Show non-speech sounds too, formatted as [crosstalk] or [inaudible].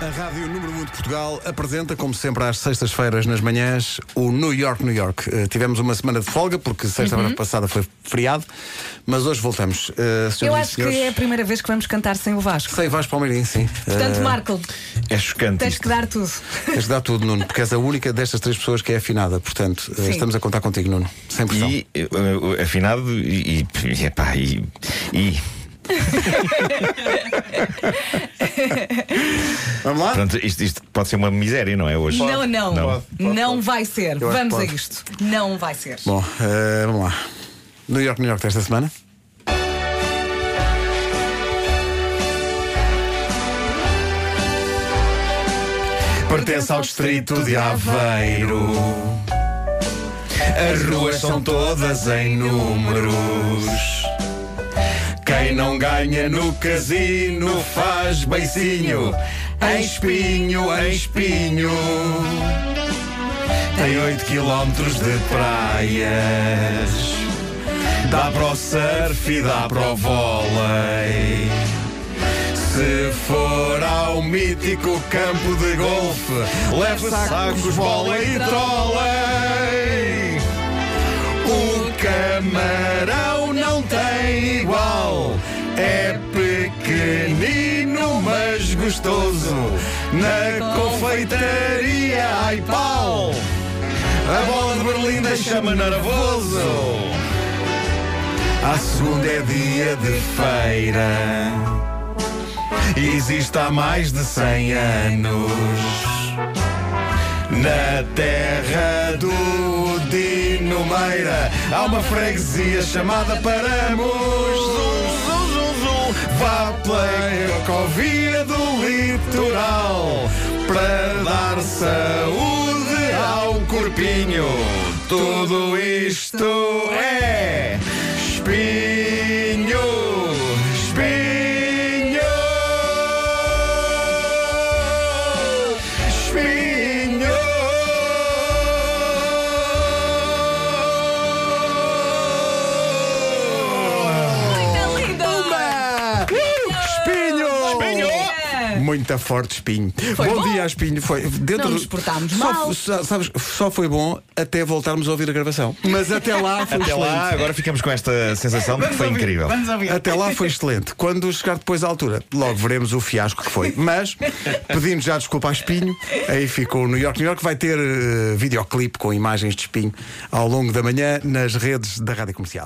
A Rádio Número 1 de Portugal apresenta, como sempre, às sextas-feiras nas manhãs, o New York, New York. Uh, tivemos uma semana de folga, porque sexta-feira passada foi feriado, mas hoje voltamos. Uh, Eu acho que senhores, é a primeira vez que vamos cantar sem o Vasco. Para o Meirinho, sim. Portanto, Uh, Marco, É chocante. tens isto. que dar tudo. Tens de dar tudo, Nuno, porque és a única destas três pessoas que é afinada. Portanto, uh, Sim. estamos a contar contigo, Nuno. Sem pressão. E uh, afinado e, e, epá, e, e [laughs] Vamos lá? pronto, isto, isto pode ser uma miséria, não é hoje? Não, não. Não. Não vai ser. Eu acho Vamos a pode. isto. Não vai ser. Bom, uh, vamos lá. New York, New York desta semana. Pertence ao distrito de Aveiro. As ruas são todas em números. Ganha no casino faz beicinho. Em espinho, em espinho. Tem 8 quilómetros de praias. Dá para o surf e dá para o vôlei. Se for ao mítico campo de golfe, leve sacos, bola e trolei. Gostoso. Na confeitaria, ai pau. A bola de Berlim deixa-me nervoso. À segunda é dia de feira. Existe há mais de 100 anos. Na terra do Dino Meira há uma freguesia chamada Paramos. Vá pela Ecovia do Litoral para dar saúde ao corpinho. Tudo isto é espinho, Muito forte espinho. Foi bom, bom. dia, espinho. Foi dentro Não nos portámos só, mal. só- sabes, só foi bom até voltarmos a ouvir a gravação. Mas até lá foi Até excelente. lá, agora ficamos com esta sensação de que foi incrível. Até lá foi excelente. Quando chegar depois à altura, logo veremos o fiasco que foi. Mas, pedindo já desculpa a Espinho, aí ficou o New York. New York vai ter eh, videoclipe com imagens de Espinho ao longo da manhã nas redes da Rádio Comercial.